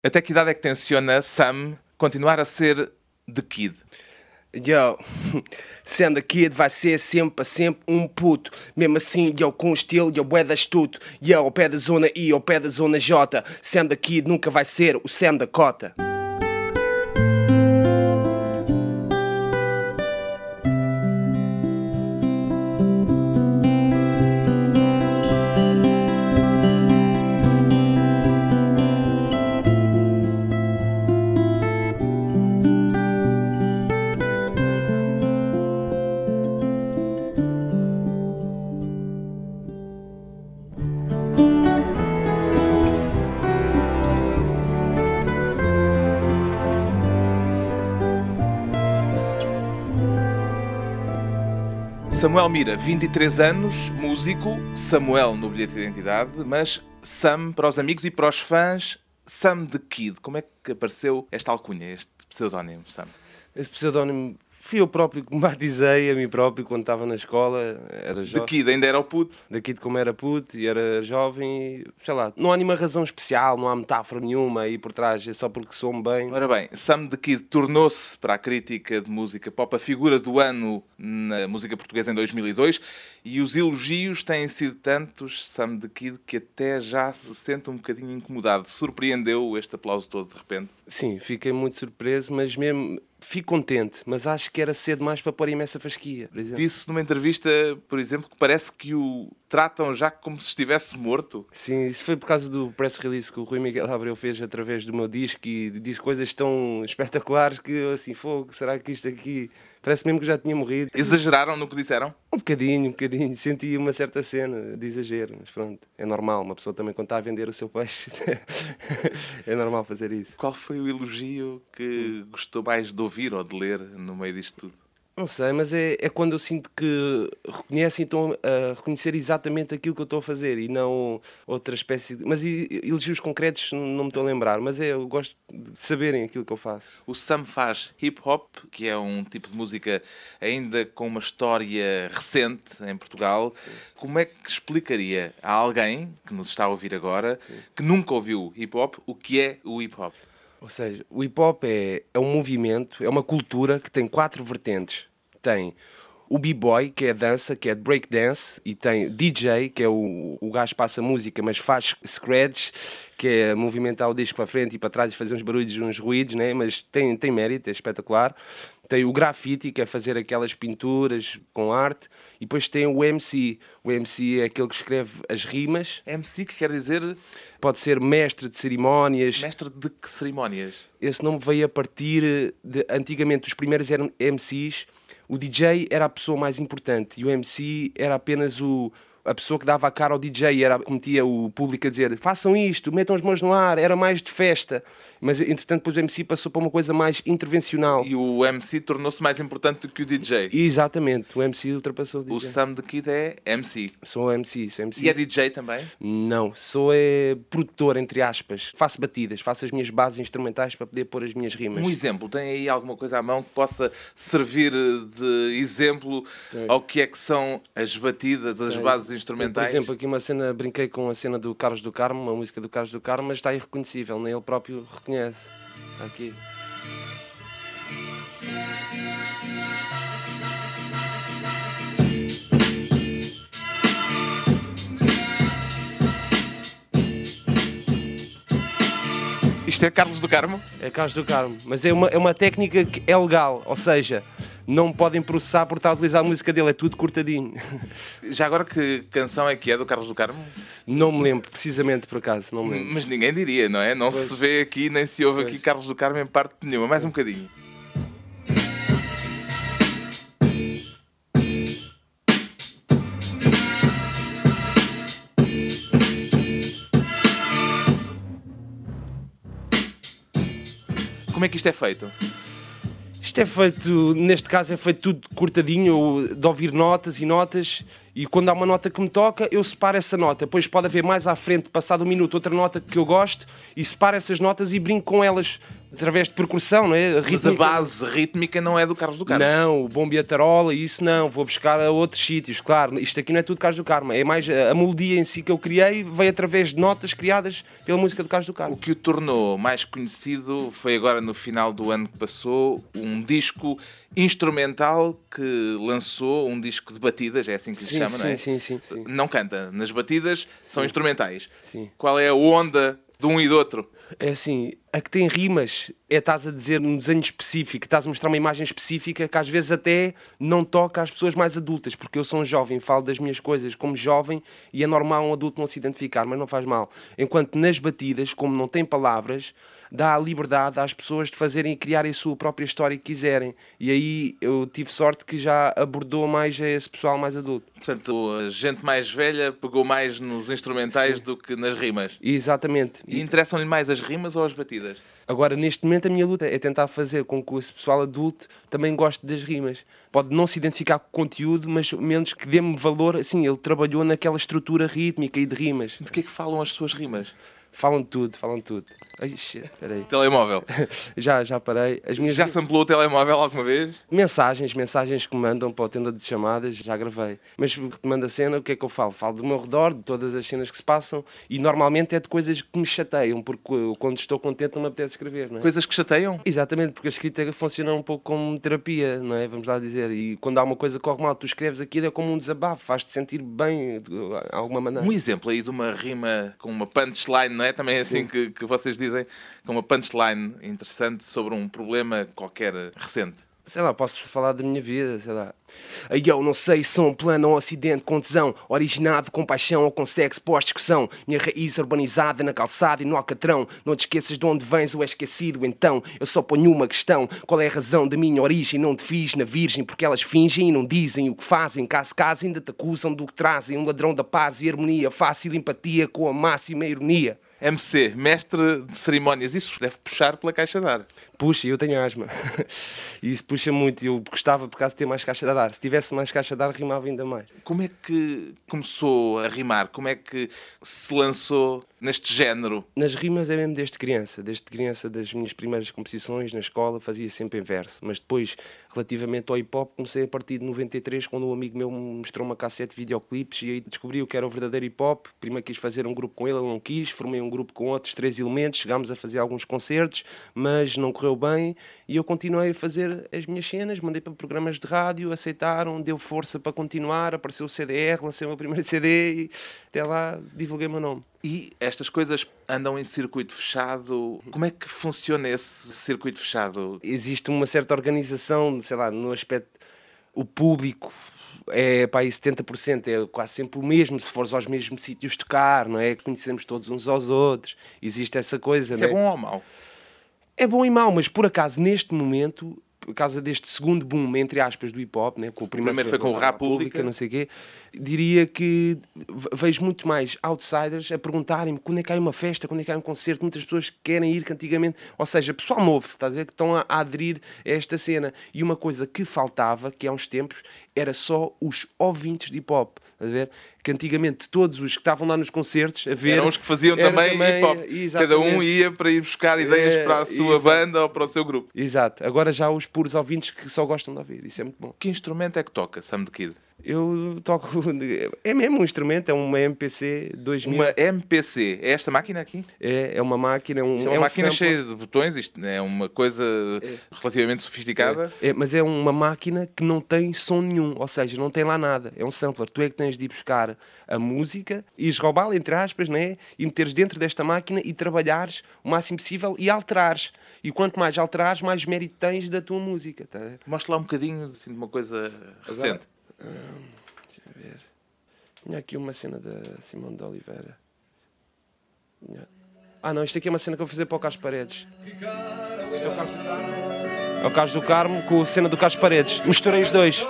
Até que idade é que tenciona Sam continuar a ser The Kid? Yo, sendo Kid vai ser sempre, sempre um puto. Mesmo assim, yo, com estilo, yo, da astuto. Yo, ao pé da zona I, ao pé da zona J. Sendo Kid nunca vai ser o Sam da cota. Mira, 23 anos, músico, Samuel no bilhete de identidade, mas Sam para os amigos e para os fãs, Sam the Kid. Como é que apareceu esta alcunha, este pseudónimo, Sam? Esse pseudónimo fui eu próprio que me batizei a mim próprio quando estava na escola. Era The Kid ainda era o puto. De como era puto e era jovem, e, sei lá, não há nenhuma razão especial, não há metáfora nenhuma aí por trás, é só porque sou-me bem. Ora bem, Sam the Kid tornou-se para a crítica de música pop a figura do ano na música portuguesa em 2002 e os elogios têm sido tantos, Sam the Kid, que até já se sente um bocadinho incomodado. Surpreendeu este aplauso todo de repente? Sim, fiquei muito surpreso, mas mesmo fico contente, mas acho que era cedo mais para pôr imensa fasquia. Disse numa entrevista, por exemplo, que parece que o tratam já como se estivesse morto. Sim, isso foi por causa do press release que o Rui Miguel Abreu fez através do meu disco e disse coisas tão espetaculares que eu assim, fogo, será que isto aqui parece mesmo que já tinha morrido? Exageraram no que disseram? Um bocadinho, um bocadinho. Senti uma certa cena de exagero, mas pronto, é normal. Uma pessoa também quando está a vender o seu peixe, é normal fazer isso. Qual foi o elogio que gostou mais de ouvir ou de ler no meio disto tudo? Não sei, mas é, é quando eu sinto que reconhecem então a reconhecer exatamente aquilo que eu estou a fazer e não outra espécie de. Mas e- elogios concretos não me estou a lembrar, mas é, eu gosto de saberem aquilo que eu faço. O Sam faz hip hop, que é um tipo de música ainda com uma história recente em Portugal. Como é que explicaria a alguém que nos está a ouvir agora, que nunca ouviu hip hop, o que é o hip hop? Ou seja, o hip hop é, é um movimento, é uma cultura que tem quatro vertentes. Tem o b-boy, que é a dança, que é break dance, e tem DJ, que é o, o gajo que passa música, mas faz scratch, que é movimentar o disco para frente e para trás e fazer uns barulhos, uns ruídos, né? mas tem, tem mérito, é espetacular. Tem o grafite, que é fazer aquelas pinturas com arte, e depois tem o MC. O MC é aquele que escreve as rimas, MC, que quer dizer pode ser mestre de cerimónias, mestre de que cerimónias? esse nome veio a partir de antigamente os primeiros eram MCs o DJ era a pessoa mais importante e o MC era apenas o a pessoa que dava a cara ao DJ era metia o público a dizer façam isto, metam as mãos no ar, era mais de festa. Mas entretanto depois o MC passou para uma coisa mais intervencional. E o MC tornou-se mais importante do que o DJ. Exatamente, o MC ultrapassou o DJ. O Sam the Kid é MC. Sou MC, sou MC. E é DJ também? Não, sou é, produtor, entre aspas. Faço batidas, faço as minhas bases instrumentais para poder pôr as minhas rimas. Um exemplo, tem aí alguma coisa à mão que possa servir de exemplo ao que é que são as batidas, as Tem. bases Por instrumentais? exemplo, aqui uma cena, brinquei com a cena do Carlos do Carmo, uma música do Carlos do Carmo, mas está irreconhecível, nem ele próprio reconhece. Aqui. Isto é Carlos do Carmo? É Carlos do Carmo, mas é uma, é uma técnica que é legal, ou seja, não podem processar por estar a utilizar a música dele, é tudo cortadinho. Já agora que canção é que é do Carlos do Carmo? Não me lembro, precisamente por acaso, não me lembro. Mas ninguém diria, não é? Não Pois. se vê aqui, nem se ouve aqui Pois. Carlos do Carmo em parte nenhuma. Mais um bocadinho. Como é que isto é feito? Isto é feito, neste caso é feito tudo cortadinho, de ouvir notas e notas E quando há uma nota que me toca, eu separo essa nota. Depois pode haver mais à frente, passado um minuto, outra nota que eu gosto e separo essas notas e brinco com elas através de percussão, não é? Mas a base rítmica não é do Carlos do Carmo. Não, o bombo e a tarola, isso não. Vou buscar a outros sítios, claro. Isto aqui não é tudo Carlos do Carmo. É mais a melodia em si que eu criei, veio através de notas criadas pela música do Carlos do Carmo. O que o tornou mais conhecido foi agora no final do ano que passou, um disco instrumental que lançou um disco de batidas, é assim que se sim, chama, sim, não é? Sim, sim, sim. Não canta. Nas batidas são instrumentais. Sim. Qual é a onda de um e do outro? É assim, a que tem rimas é estás a dizer um desenho específico, estás a mostrar uma imagem específica que às vezes até não toca às pessoas mais adultas, porque eu sou um jovem, falo das minhas coisas como jovem e é normal um adulto não se identificar, mas não faz mal. Enquanto nas batidas, como não tem palavras, dá a liberdade às pessoas de fazerem e criarem a sua própria história que quiserem. E aí eu tive sorte que já abordou mais esse pessoal mais adulto. Portanto, a gente mais velha pegou mais nos instrumentais Sim. do que nas rimas. Exatamente. E interessam-lhe mais as rimas ou as batidas? Agora, neste momento, a minha luta é tentar fazer com que esse pessoal adulto também goste das rimas. Pode não se identificar com o conteúdo, mas menos que dê-me valor. Assim, ele trabalhou naquela estrutura rítmica e de rimas. De que é que falam as suas rimas? Falam tudo, falam tudo. Ai, shit, peraí. Telemóvel. Já, já parei. As minhas Já samplou o telemóvel alguma vez? mensagens, mensagens que me mandam para a tenda de chamadas, já gravei. Mas retomando a cena, o que é que eu falo? Falo do meu redor, de todas as cenas que se passam e normalmente é de coisas que me chateiam, porque quando estou contente não me apetece escrever, não é? Coisas que chateiam? Exatamente, porque a escrita funciona um pouco como terapia, não é? Vamos lá dizer. E quando há uma coisa que corre mal, tu escreves aquilo, é como um desabafo, faz-te sentir bem de alguma maneira. Um exemplo aí de uma rima com uma punchline, não é? Também é assim que, que vocês dizem, com uma punchline interessante sobre um problema qualquer recente. Sei lá, posso falar da minha vida, sei lá. Aí eu não sei se sou um plano ou um acidente com tesão, originado com paixão ou com sexo pós-discussão. Minha raiz urbanizada na calçada e no alcatrão. Não te esqueças de onde vens ou é esquecido, então eu só ponho uma questão: qual é a razão da minha origem? Não te fiz na virgem, porque elas fingem e não dizem o que fazem. Caso caso, ainda te acusam do que trazem. Um ladrão da paz e harmonia, fácil empatia com a máxima ironia. MC, mestre de cerimónias, isso deve puxar pela caixa de ar. Puxa, eu tenho asma. E isso puxa muito. Eu gostava, por causa de ter mais caixa de ar. Se tivesse mais caixa de ar, rimava ainda mais. Como é que começou a rimar? Como é que se lançou neste género? Nas rimas é mesmo desde criança. Desde criança, das minhas primeiras composições na escola, fazia sempre em verso. Mas depois, relativamente ao hip hop, comecei a partir de 93, quando um amigo meu me mostrou uma cassete de videoclipes e aí descobri o que era o verdadeiro hip hop. Primeiro quis fazer um grupo com ele, ele não quis. Formei um grupo com outros três elementos. Chegámos a fazer alguns concertos, mas não correu bem. E eu continuei a fazer as minhas cenas, mandei para programas de rádio, aceitaram, deu força para continuar. Apareceu o CDR, lancei o meu primeiro CD e até lá divulguei o meu nome. E estas coisas andam em circuito fechado. Como é que funciona esse circuito fechado? existe uma certa organização, sei lá, no aspecto. O público é para aí 70%, é quase sempre o mesmo, se fores aos mesmos sítios tocar, não é? Conhecemos todos uns aos outros, existe essa coisa. Isso não é bom ou mau? É bom e mau, mas por acaso neste momento, por causa deste segundo boom, entre aspas, do hip hop, né? com o primeiro, primeiro foi com o Rap Pública. não sei o quê, diria que ve- vejo muito mais outsiders a perguntarem-me quando é que há uma festa, quando é que há um concerto, muitas pessoas que querem ir que antigamente, ou seja, pessoal novo, estás a ver, que estão a, a aderir a esta cena. E uma coisa que faltava, que há uns tempos, era só os ouvintes de hip hop, a ver? Que antigamente todos os que estavam lá nos concertos a ver. Eram os que faziam era também, hip hop. Cada um exatamente. ia para ir buscar ideias É, para a sua exato. banda ou para o seu grupo. Exato. Agora já há os puros ouvintes que só gostam de ouvir. Isso é muito bom. Que instrumento é que toca, Sam the Kid? Eu toco. É mesmo um instrumento, é uma MPC 2000. Uma MPC. É esta máquina aqui? É, é uma máquina. Um, é uma é máquina cheia de botões, isto é uma coisa relativamente sofisticada. É, mas é uma máquina que não tem som nenhum, ou seja, não tem lá nada. É um sampler. Tu é que tens de ir buscar a música, ires roubá-la, entre aspas, né? e meteres dentro desta máquina e trabalhares o máximo possível e alterares. E quanto mais alterares, mais mérito tens da tua música. Tá? Mostra lá um bocadinho assim, de uma coisa recente. Tinha aqui uma cena da Simone de Oliveira. Tinha- Ah, não, isto aqui é uma cena que eu vou fazer para o Carlos Paredes. Isto é o Carlos do Carmo. É o Carlos do Carmo com a cena do Carlos Paredes. Misturei os dois.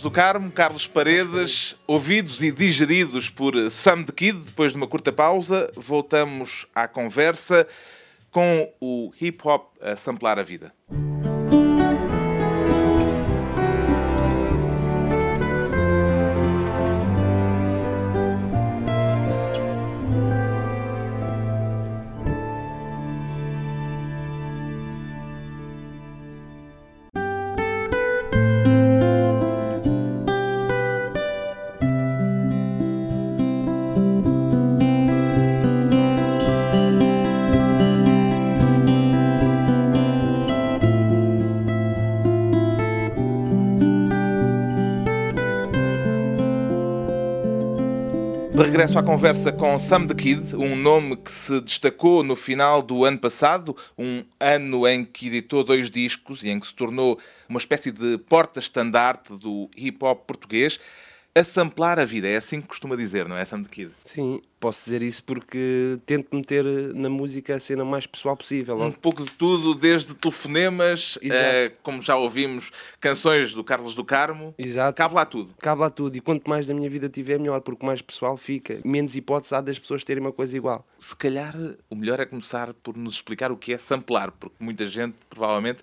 Carlos do Carmo, Carlos Paredes, ouvidos e digeridos por Sam the Kid. Depois de uma curta pausa, voltamos à conversa com o hip hop a samplar a vida. Regresso à conversa com Sam the Kid, um nome que se destacou no final do ano passado, um ano em que editou dois discos e em que se tornou uma espécie de porta-estandarte do hip hop português a samplar a vida. É assim que costuma dizer, não é, Sam the Kid? Sim, posso dizer isso porque tento meter na música a cena mais pessoal possível. Um pouco de tudo, desde telefonemas, uh, como já ouvimos, canções do Carlos do Carmo. Exato. Cabe lá tudo. Cabe lá tudo. E quanto mais da minha vida tiver, melhor, porque mais pessoal fica. Menos hipótese há das pessoas terem uma coisa igual. Se calhar o melhor é começar por nos explicar o que é samplar, porque muita gente, provavelmente,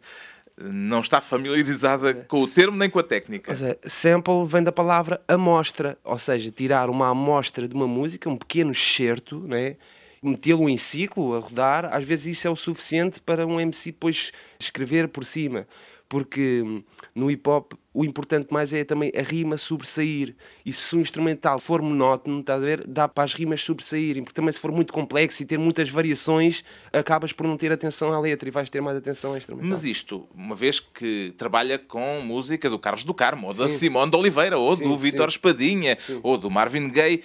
não está familiarizada com o termo nem com a técnica. Seja, sample vem da palavra amostra, ou seja, tirar uma amostra de uma música, um pequeno excerto, né? metê-lo em ciclo, a rodar, às vezes isso é o suficiente para um MC depois escrever por cima porque hum, no hip hop o importante mais é também a rima sobressair. E se o instrumental for monótono, está a ver, dá para as rimas sobressaírem, porque também se for muito complexo e ter muitas variações, acabas por não ter atenção à letra e vais ter mais atenção ao instrumental. Mas isto, uma vez que trabalha com música do Carlos do Carmo, ou da sim. Simone de Oliveira, ou sim, do Vitor Espadinha, sim. ou do Marvin Gaye,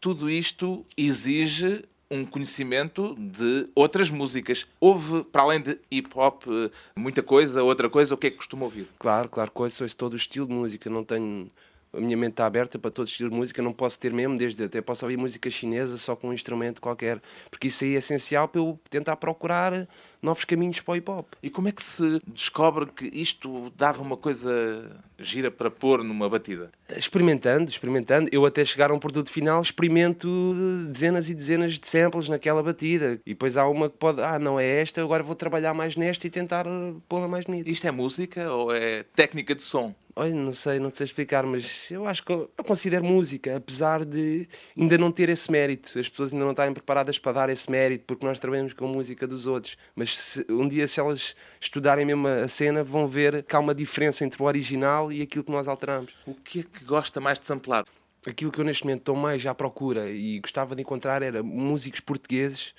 tudo isto exige um conhecimento de outras músicas. Houve, para além de hip hop, muita coisa, outra coisa, o que é que costuma ouvir? Claro, claro, coisa, todo o estilo de música, não tenho a minha mente está aberta para todo estilo de música, não posso ter mesmo, desde até posso ouvir música chinesa só com um instrumento qualquer, porque isso aí é essencial para eu tentar procurar novos caminhos para o hip hop. E como é que se descobre que isto dava uma coisa gira para pôr numa batida? Experimentando, experimentando. Eu até chegar a um produto final experimento dezenas e dezenas de samples naquela batida. E depois há uma que pode, ah, não é esta, agora vou trabalhar mais nesta e tentar pô-la mais bonita. Isto é música ou é técnica de som? Olha, não sei, não sei explicar, mas eu acho que eu considero música, apesar de ainda não ter esse mérito. As pessoas ainda não estarem preparadas para dar esse mérito, porque nós trabalhamos com a música dos outros. Mas se, um dia, se elas estudarem mesmo a cena, vão ver que há uma diferença entre o original e aquilo que nós alteramos. O que é que gosta mais de samplar? Aquilo que eu neste momento estou mais à procura e gostava de encontrar era músicos portugueses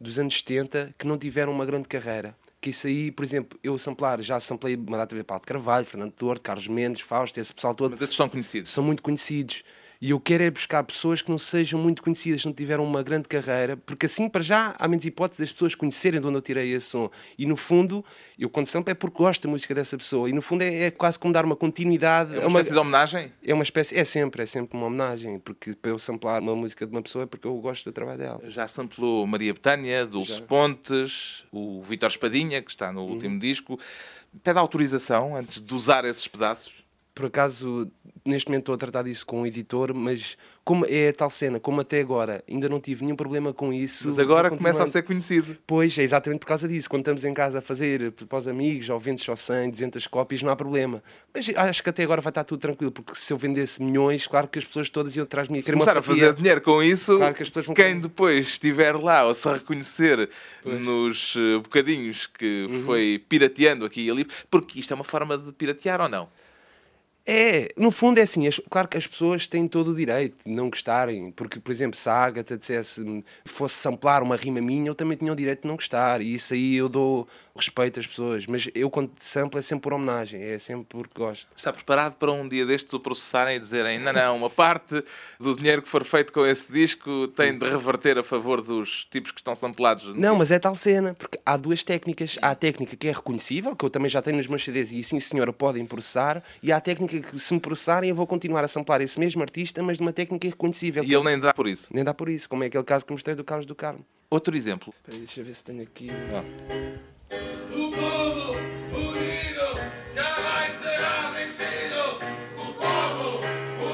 dos anos 70 que não tiveram uma grande carreira que isso aí, por exemplo, eu samplar, já samplei uma data de Paulo de Carvalho, Fernando Torto, Carlos Mendes, Fausto, esse pessoal todo. Mas esses são conhecidos? São muito conhecidos. E eu quero é buscar pessoas que não sejam muito conhecidas, não tiveram uma grande carreira, porque assim, para já, há menos hipóteses das pessoas conhecerem de onde eu tirei esse som. E no fundo, eu quando sample é porque gosto da música dessa pessoa. E no fundo é, é quase como dar uma continuidade. É uma, uma espécie de homenagem? É uma espécie, é sempre, é sempre uma homenagem. Porque para eu samplar uma música de uma pessoa é porque eu gosto do trabalho dela. Já samplou Maria Betânia, Dulce já. Pontes, o Vitor Espadinha, que está no uhum. último disco. Pede autorização antes de usar esses pedaços? Por acaso, neste momento estou a tratar disso com o editor, mas como é a tal cena, como até agora ainda não tive nenhum problema com isso. Mas agora começa a ser conhecido. Pois, é exatamente por causa disso. Quando estamos em casa a fazer para os amigos, ou vendes só 100, 200 cópias, não há problema. Mas acho que até agora vai estar tudo tranquilo, porque se eu vendesse milhões, claro que as pessoas todas iam atrás de mim. Se começar a fazer dinheiro com isso, claro que quem querer. depois estiver lá ou se reconhecer pois. nos eh, bocadinhos que uhum. foi pirateando aqui e ali, porque isto é uma forma de piratear ou não? É, no fundo é assim, as, claro que as pessoas têm todo o direito de não gostarem, porque, por exemplo, se a Agatha dissesse, fosse samplar uma rima minha, eu também tinha o direito de não gostar, e isso aí eu dou respeito às pessoas, mas eu quando samplo é sempre por homenagem, é sempre porque gosto. Está preparado para um dia destes o processarem e dizerem, não, não, uma parte do dinheiro que for feito com esse disco tem de reverter a favor dos tipos que estão samplados? Não, disco. mas é tal cena, porque há duas técnicas, há a técnica que é reconhecível, que eu também já tenho nos meus CDs, e sim senhora podem processar, e há a técnica técnica que, se me processarem, eu vou continuar a samplar esse mesmo artista, mas de uma técnica irreconhecível E ele nem dá por isso. Nem dá por isso, como é aquele caso que mostrei do Carlos do Carmo. Outro exemplo. Deixa eu ver se tenho aqui. Ah. O povo unido jamais será vencido. O povo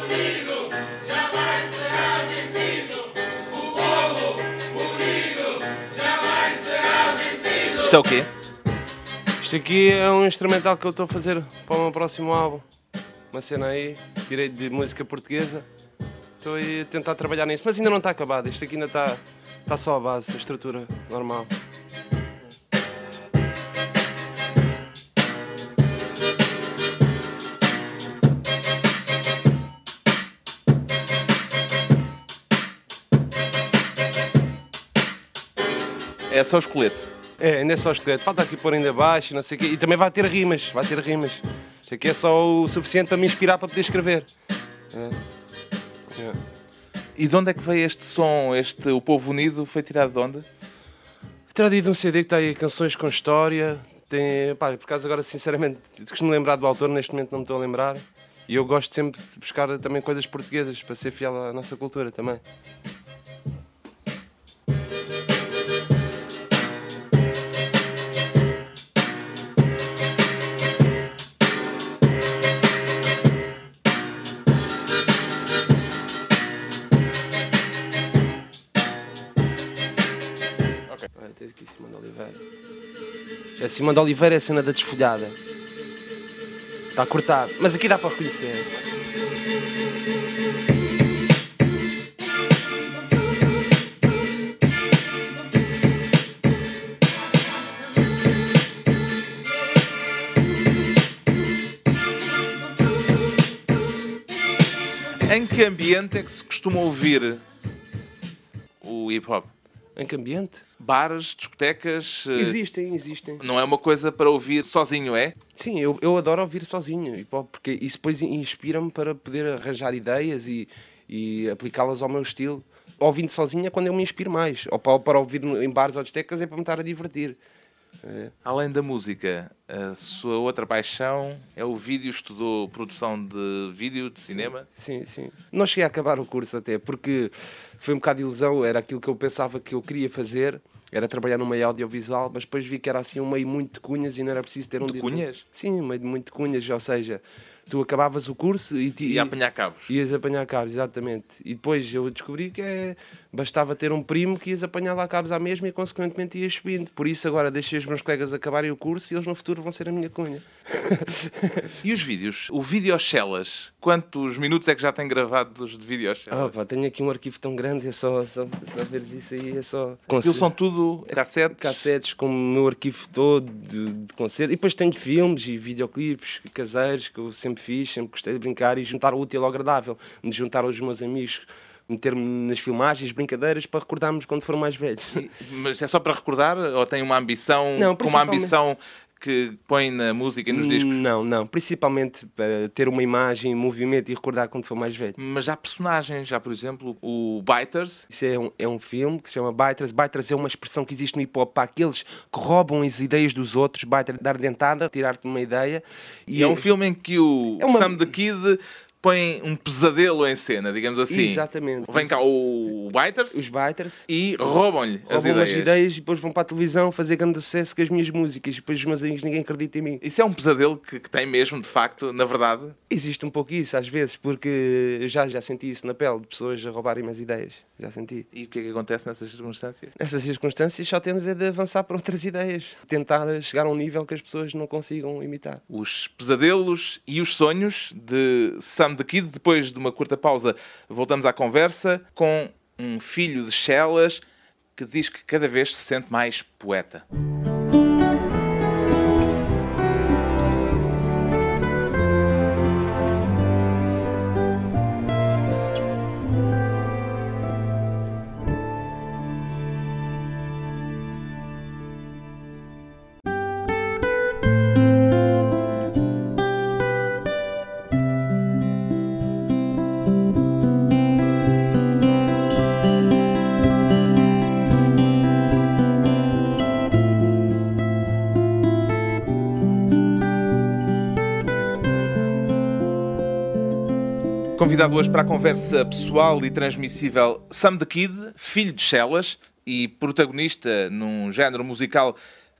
unido jamais será vencido. O povo unido jamais será vencido. Isto é o quê? Isto aqui é um instrumental que eu estou a fazer para o meu próximo álbum. Uma cena aí, tirei de música portuguesa. Estou aí a tentar trabalhar nisso, mas ainda não está acabado. Isto aqui ainda está, está só a base, a estrutura normal. É só o esqueleto. É, ainda é só esqueleto. Falta aqui pôr ainda baixo, não sei o quê. E também vai ter rimas, vai ter rimas. Isto aqui é só o suficiente para me inspirar para poder escrever. É. É. E de onde é que veio este som? Este O Povo Unido foi tirado de onde? Tirado de um CD que está aí canções com história. Tem, pá, por acaso agora sinceramente costumo lembrar do autor, neste momento não me estou a lembrar. E eu gosto sempre de buscar também coisas portuguesas para ser fiel à nossa cultura também. Simão de Oliveira é a cena da desfolhada. Está cortado. Mas aqui dá para reconhecer. Em que ambiente é que se costuma ouvir o hip hop? Em que ambiente? Bares, discotecas? eh, Existem, existem. Não é uma coisa para ouvir sozinho, é? Sim, eu, eu adoro ouvir sozinho, porque isso depois inspira-me para poder arranjar ideias e, e aplicá-las ao meu estilo. Ouvindo sozinho é quando eu me inspiro mais. Ou para, para ouvir em bares ou discotecas é para me estar a divertir. É. Além da música, a sua outra paixão é o vídeo. Estudou produção de vídeo, de cinema. Sim, sim. Não cheguei a acabar o curso até, porque foi um bocado de ilusão, era aquilo que eu pensava que eu queria fazer, era trabalhar no meio audiovisual, mas depois vi que era assim um meio muito de cunhas e não era preciso ter um De cunhas? Sim, um meio de muito de cunhas, ou seja, tu acabavas o curso e... ti- E a apanhar cabos. Ias apanhar cabos, exatamente. E depois eu descobri que é, bastava ter um primo que ias apanhar lá cabos à mesma e consequentemente ias subindo. Por isso agora deixei os meus colegas acabarem o curso e eles no futuro vão ser a minha cunha. E os vídeos? O Videochelas. Quantos minutos é que já tem gravados de Videochelas? Pá, tenho aqui um arquivo tão grande, é só, só, só veres isso aí, é só... Aquilo são tudo cassetes. cassetes com o meu arquivo todo de, de concerto. E depois tenho filmes e videoclipes caseiros que eu sempre fiz, sempre gostei de brincar e juntar o útil ao agradável, de juntar aos meus amigos, meter-me nas filmagens, brincadeiras para recordarmos quando for mais velhos. Mas é só para recordar? Ou tem uma ambição, Não, com uma ambição que põe na música e nos discos? Não, não. Principalmente para ter uma imagem em movimento e recordar quando for mais velho. Mas há personagens, já por exemplo, o Biters. Isso é um, é um filme que se chama Baitras. Baitras é uma expressão que existe no hip hop para aqueles que roubam as ideias dos outros. Baitras, dar dentada, tirar-te uma ideia. E é um filme em que o É uma- Sam the Kid põe um pesadelo em cena, digamos assim. Exatamente. Vem cá o Biters Os Baitras e roubam-lhe as roubam ideias. as ideias e depois vão para a televisão fazer grande sucesso com as minhas músicas. E depois os meus amigos ninguém acredita em mim. Isso é um pesadelo que, que tem mesmo, de facto, na verdade. Existe um pouco isso às vezes, porque eu já, já senti isso na pele, de pessoas a roubarem as ideias. Já senti. E o que é que acontece nessas circunstâncias? Nessas circunstâncias só temos é de avançar para outras ideias. Tentar chegar a um nível que as pessoas não consigam imitar. Os pesadelos e os sonhos de Sam the Kid. Depois de uma curta pausa, voltamos à conversa com um filho de Chelas que diz que cada vez se sente mais poeta. Convidado hoje para a conversa pessoal e transmissível Sam the Kid, filho de Chelas e protagonista num género musical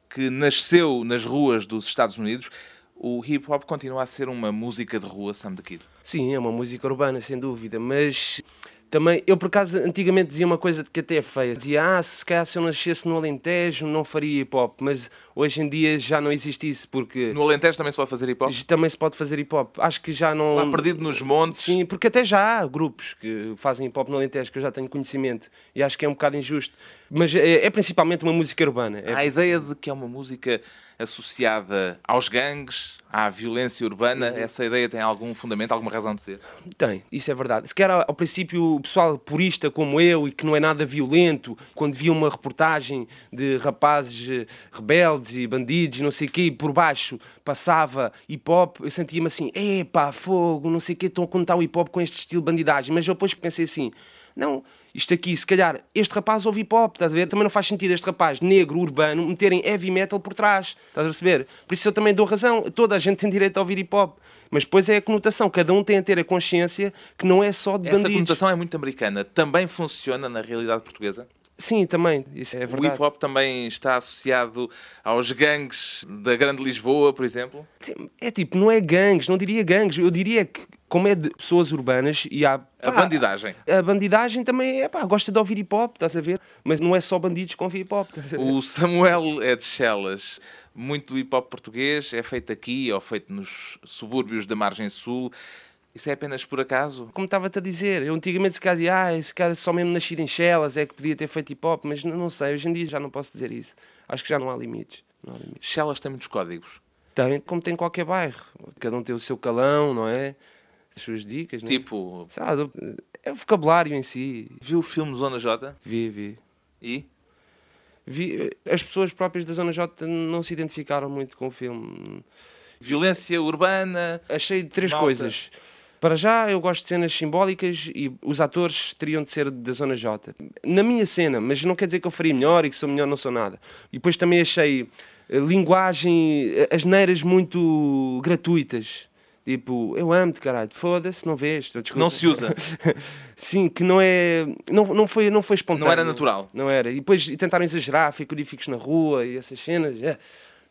que nasceu nas ruas dos Estados Unidos. O hip hop continua a ser uma música de rua, Sam the Kid. Sim, é uma música urbana, sem dúvida, mas Também, eu por acaso antigamente dizia uma coisa que até é feia. Dizia, ah, se calhar se eu nascesse no Alentejo não faria hip hop. Mas hoje em dia já não existe isso, porque. No Alentejo também se pode fazer hip hop? Também se pode fazer hip hop. Acho que já não. Lá perdido nos montes. Sim, porque até já há grupos que fazem hip hop no Alentejo que eu já tenho conhecimento. E acho que é um bocado injusto. Mas é, é principalmente uma música urbana. É... A ideia de que é uma música associada aos gangues, à violência urbana. Uhum. Essa ideia tem algum fundamento, alguma razão de ser? Tem, isso é verdade. Se quer ao princípio o pessoal purista como eu e que não é nada violento, quando via uma reportagem de rapazes eh, rebeldes e bandidos, não sei o quê, e por baixo passava hip hop, eu sentia-me assim, epá, fogo, não sei o quê, estão a contar o hip hop com este estilo de bandidagem. Mas eu depois pensei assim, não, isto aqui, se calhar, este rapaz ouve hip hop, estás a ver? Também não faz sentido este rapaz negro, urbano, meterem heavy metal por trás, estás a perceber? Por isso eu também dou razão, toda a gente tem direito a ouvir hip hop. Mas depois é a conotação, cada um tem a ter a consciência que não é só de Essa bandidos. conotação é muito americana, também funciona na realidade portuguesa? Sim, também, isso é verdade. O hip hop também está associado aos gangues da Grande Lisboa, por exemplo? É tipo, não é gangues, não diria gangues, eu diria que como é de pessoas urbanas e há... Pá, a bandidagem. A bandidagem também, é pá, gosta de ouvir hip hop, estás a ver? Mas não é só bandidos que ouvem hip hop. O Samuel é de Chelas. Muito do hip hop português é feito aqui ou feito nos subúrbios da margem sul. Isso é apenas por acaso? Como estava-te a dizer, eu antigamente se calhar dizia, ah, esse cara só mesmo nascido em Chelas é que podia ter feito hip hop, mas não, não sei, hoje em dia já não posso dizer isso. Acho que já não há limites. Não há limites. Chelas tem muitos códigos? Tem, como tem qualquer bairro. Cada um tem o seu calão, não é? As suas dicas, não é? Tipo... Sabe, é o vocabulário em si. Viu o filme Zona J? Vi, vi. E? Vi, as pessoas próprias da Zona J não se identificaram muito com o filme. Violência urbana. Achei três malta. coisas. Para já, eu gosto de cenas simbólicas e os atores teriam de ser da Zona J. Na minha cena, mas não quer dizer que eu faria melhor e que sou melhor, não sou nada. E depois também achei linguagem, as neiras muito gratuitas. Tipo, eu amo-te, caralho, foda-se, não vês? Não se usa. Sim, que não é. Não, não, foi, não foi espontâneo. Não era natural. Não era. E depois tentaram exagerar, frigoríficos na rua e essas cenas. É.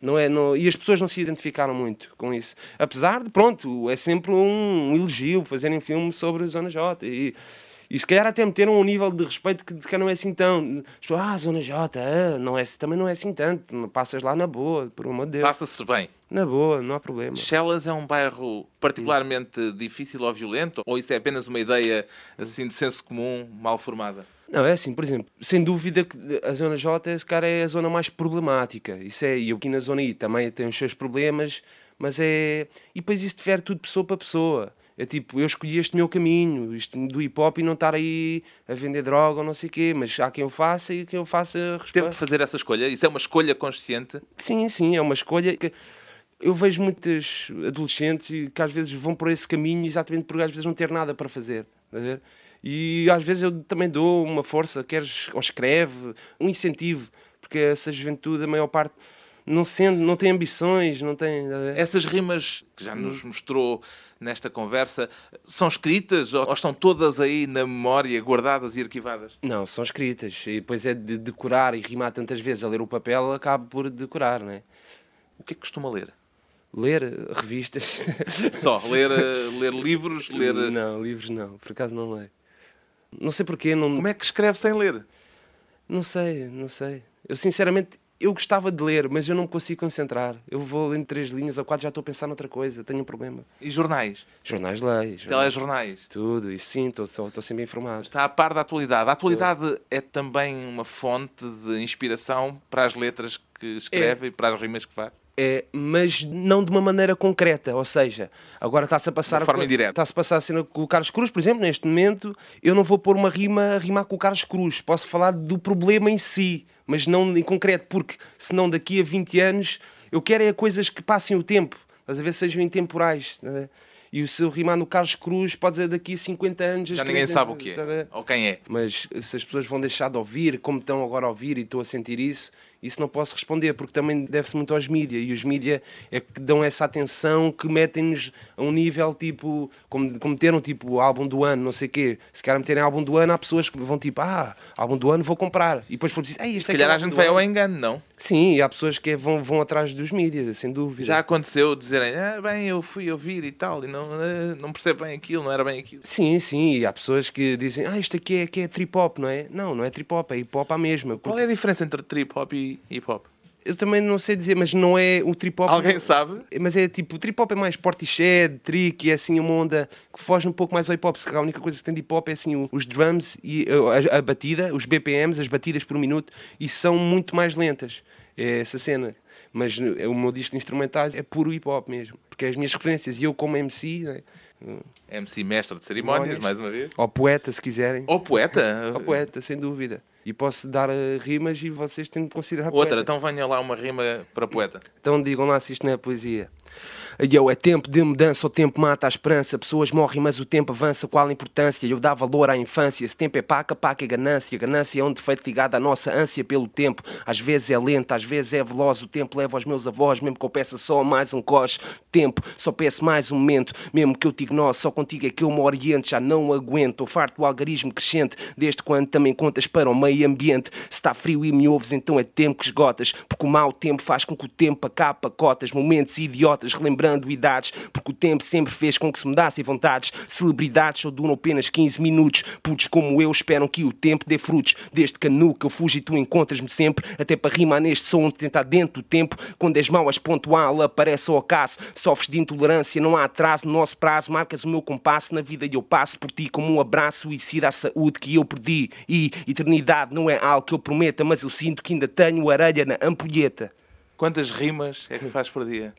Não é, não, e as pessoas não se identificaram muito com isso. Apesar de, pronto, é sempre um elogio fazerem filme sobre a Zona J. E, e se calhar até meteram um nível de respeito que, que não é assim tão. Tipo, ah, Zona J, ah, não é, também não é assim tanto. Passas lá na boa, por amor de Deus. Passa-se bem. Na boa, não há problema. Chelas é um bairro particularmente hum. difícil ou violento? Ou isso é apenas uma ideia assim de senso comum mal formada? Não, é assim, por exemplo, sem dúvida que a zona J, esse cara é a zona mais problemática. Isso é, e eu aqui na zona I também tenho os seus problemas, mas é. E depois isso difere tudo pessoa para pessoa. É tipo, eu escolhi este meu caminho, isto do hip hop e não estar aí a vender droga ou não sei o quê, mas há quem eu faça e quem eu faça. Teve de fazer essa escolha? Isso é uma escolha consciente? Sim, sim, é uma escolha que eu vejo muitos adolescentes que às vezes vão por esse caminho exatamente porque às vezes não ter nada para fazer. E às vezes eu também dou uma força, queres ou escreve, um incentivo, porque essa juventude, a maior parte, não sendo, não tem ambições, não tem. Essas rimas que já nos mostrou nesta conversa são escritas ou estão todas aí na memória, guardadas e arquivadas? Não, são escritas. E depois é de decorar e rimar tantas vezes a ler o papel, acabo por decorar, não é? O que é que costuma ler? Ler revistas. Só, ler, ler livros, ler... Não, livros não, por acaso não leio. Não sei porquê. Não... Como é que escreve sem ler? Não sei, não sei. Eu sinceramente, eu gostava de ler, mas eu não me consigo concentrar. Eu vou lendo três linhas ou quatro, já estou a pensar noutra coisa, tenho um problema. E jornais? Jornais leio. Telejornais? Tudo, e sim, estou, estou sempre informado. Está a par da atualidade. A atualidade é, é também uma fonte de inspiração para as letras que escreve é. e para as rimas que faz? É, mas não de uma maneira concreta, ou seja, agora está-se a passar de forma indireta. Está-se a passar a cena com o Carlos Cruz, por exemplo, neste momento, eu não vou pôr uma rima a rimar com o Carlos Cruz, posso falar do problema em si, mas não em concreto, porque senão daqui a 20 anos eu quero é coisas que passem o tempo, às vezes sejam intemporais. E se eu rimar no Carlos Cruz, pode ser daqui a 50 anos. Já ninguém sabe o que é, ou quem é. Mas se as pessoas vão deixar de ouvir, como estão agora a ouvir, e estou a sentir isso, Isso não posso responder, porque também deve-se muito aos mídias. E os mídias é que dão essa atenção, que metem-nos a um nível tipo. Como, como meteram tipo álbum do ano, não sei o quê. Se querem meterem álbum do ano, há pessoas que vão tipo, ah, álbum do ano, vou comprar. E depois for dizer, Ei, este Se é calhar é a gente vai ano." ao engano, não? Sim, e há pessoas que vão, vão atrás dos mídias, sem dúvida. Já aconteceu dizerem, ah, bem, eu fui ouvir e tal, e não, ah, não percebo bem aquilo, não era bem aquilo. Sim, sim, e há pessoas que dizem, ah, isto aqui é, que é trip hop, não é? Não, não é trip hop, é hip hop à mesma. Qual é a diferença entre trip hop e hip hop? Eu também não sei dizer, mas não é o trip hop. Alguém sabe? Mas é tipo, o trip hop é mais portishead, trick, é assim uma onda que foge um pouco mais ao hip hop. Se a única coisa que tem de hip hop é assim os drums e uh, a, a batida, os BPMs, as batidas por minuto, e são muito mais lentas. É essa cena. Mas uh, o meu disco de instrumentais é puro hip hop mesmo. Porque as minhas referências, e eu como MC, né? MC mestre de cerimónias, Cerimónias. mais uma vez. ou poeta, se quiserem. Ou poeta. Ou poeta, sem dúvida. E posso dar uh, rimas e vocês têm de considerar Outra, poeta. então venha lá uma rima para poeta. Então digam lá se isto não é poesia. Eu, é tempo de mudança, o tempo mata a esperança. Pessoas morrem, mas o tempo avança. Qual a importância? Eu dá valor à infância. Esse tempo é paca, paca é ganância. Ganância é um defeito ligado à nossa ânsia pelo tempo. Às vezes é lento, às vezes é veloz. O tempo leva aos meus avós, mesmo que eu peça só mais um cos. Tempo, só peço mais um momento. Mesmo que eu te ignore, só contigo é que eu me oriento. Já não aguento. Estou farto do algarismo crescente. Desde quando também contas para o meio ambiente. Se está frio e me ouves, então é tempo que esgotas. Porque o mau tempo faz com que o tempo acabe cotas. Momentos idiotas, relembrando idades. Porque o tempo sempre fez com que se mudassem vontades. Celebridades só duram apenas 15 minutos. Putos como eu esperam que o tempo dê frutos. Desde que nuca eu fujo e tu encontras-me sempre. Até para rimar neste som de tentar dentro do tempo. Quando és mau, és pontual, aparece ao acaso. Sofres de intolerância, não há atraso no nosso prazo. Marcas o meu compasso na vida e eu passo por ti como um abraço e à saúde que eu perdi. E eternidade não é algo que eu prometa, mas eu sinto que ainda tenho areia na ampulheta. Quantas rimas é que faz por dia?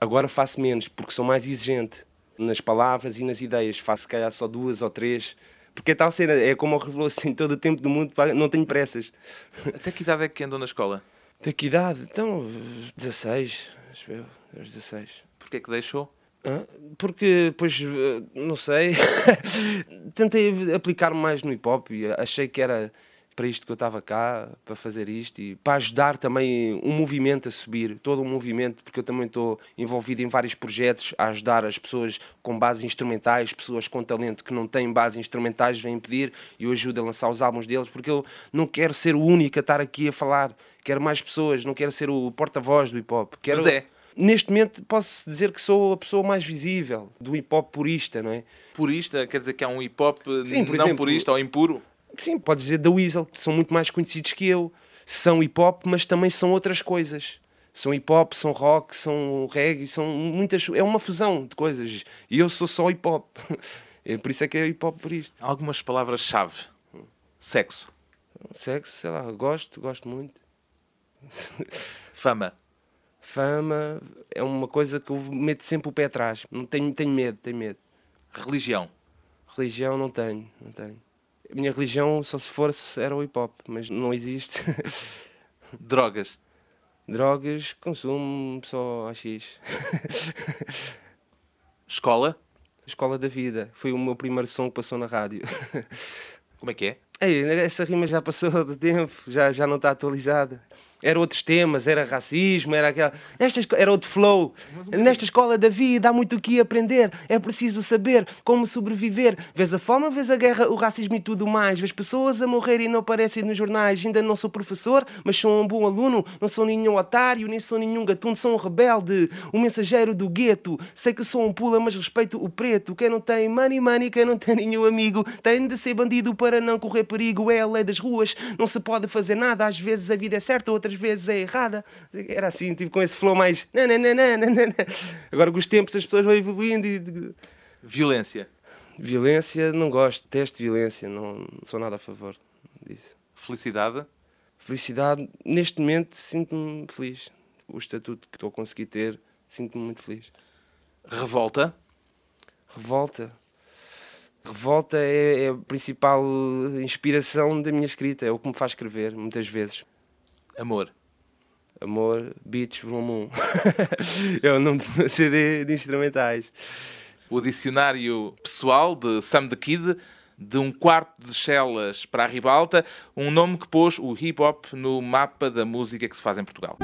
Agora faço menos, porque sou mais exigente nas palavras e nas ideias. Faço, se calhar, só duas ou três. Porque é tal cena, é como o Reveloso tem todo o tempo do mundo, não tenho pressas. Até que idade é que andam na escola? Tem que idade? Então, 16, acho eu, aos 16. Porquê é que deixou? Porque, pois, eh, não sei, tentei aplicar-me mais no hip hop e achei que era para isto que eu estava cá, para fazer isto e para ajudar também um movimento a subir, todo um movimento, porque eu também estou envolvido em vários projetos a ajudar as pessoas com bases instrumentais, pessoas com talento que não têm bases instrumentais vêm pedir e eu ajudo a lançar os álbuns deles, porque eu não quero ser o único a estar aqui a falar, quero mais pessoas, não quero ser o porta-voz do hip hop. Quero... Mas é. Neste momento posso dizer que sou a pessoa mais visível do hip hop purista, não é? Purista, quer dizer que há um hip hop Sim, não exemplo- purista ou impuro? Sim, podes dizer da Weasel, que são muito mais conhecidos que eu. São hip hop, mas também são outras coisas. São hip hop, são rock, são reggae, são muitas. É uma fusão de coisas. E eu sou só hip hop. É por isso é que é hip hop purista. Algumas palavras-chave. Sexo. Sexo, sei lá, gosto, gosto muito. Fama. Fama é uma coisa que eu meto sempre o pé atrás. Não tenho, tenho medo, tenho medo. Religião. Religião não tenho, não tenho. A minha religião, só se fosse, era o hip hop, mas não existe. Drogas. Drogas, consumo só AX. Escola. Escola da Vida. Foi o meu primeiro som que passou na rádio. Como é que é? Ei, essa rima já passou do tempo, já, já não está atualizada. Era outros temas, era racismo, era aquela. Nesta, era outro flow. Nesta escola da vida há muito o que aprender. É preciso saber como sobreviver. Vês a fome, vês a guerra, o racismo e tudo mais. Vês pessoas a morrer e não aparecem nos jornais. Ainda não sou professor, mas sou um bom aluno. Não sou nenhum otário, nem sou nenhum gatuno. Sou um rebelde, um mensageiro do gueto. Sei que sou um pula, mas respeito o preto. Quem não tem money, money, quem não tem nenhum amigo. Tem de ser bandido para não correr perigo. É a lei das ruas, não se pode fazer nada. Às vezes a vida é certa, outras vezes é errada. Era assim, tipo com esse flow mais. Agora com os tempos as pessoas vão evoluindo e. Violência. Violência, não gosto, detesto violência, não, não sou nada a favor disso. Felicidade. Felicidade, neste momento sinto-me feliz. O estatuto que estou a conseguir ter, sinto-me muito feliz. Revolta. Revolta. Revolta é, é a principal inspiração da minha escrita, é o que me faz escrever, muitas vezes. Amor. Amor, Beats, volume 1. é o nome do meu CD de instrumentais. O dicionário pessoal de Sam the Kid de um quarto de chelas para a ribalta, um nome que pôs o hip hop no mapa da música que se faz em Portugal.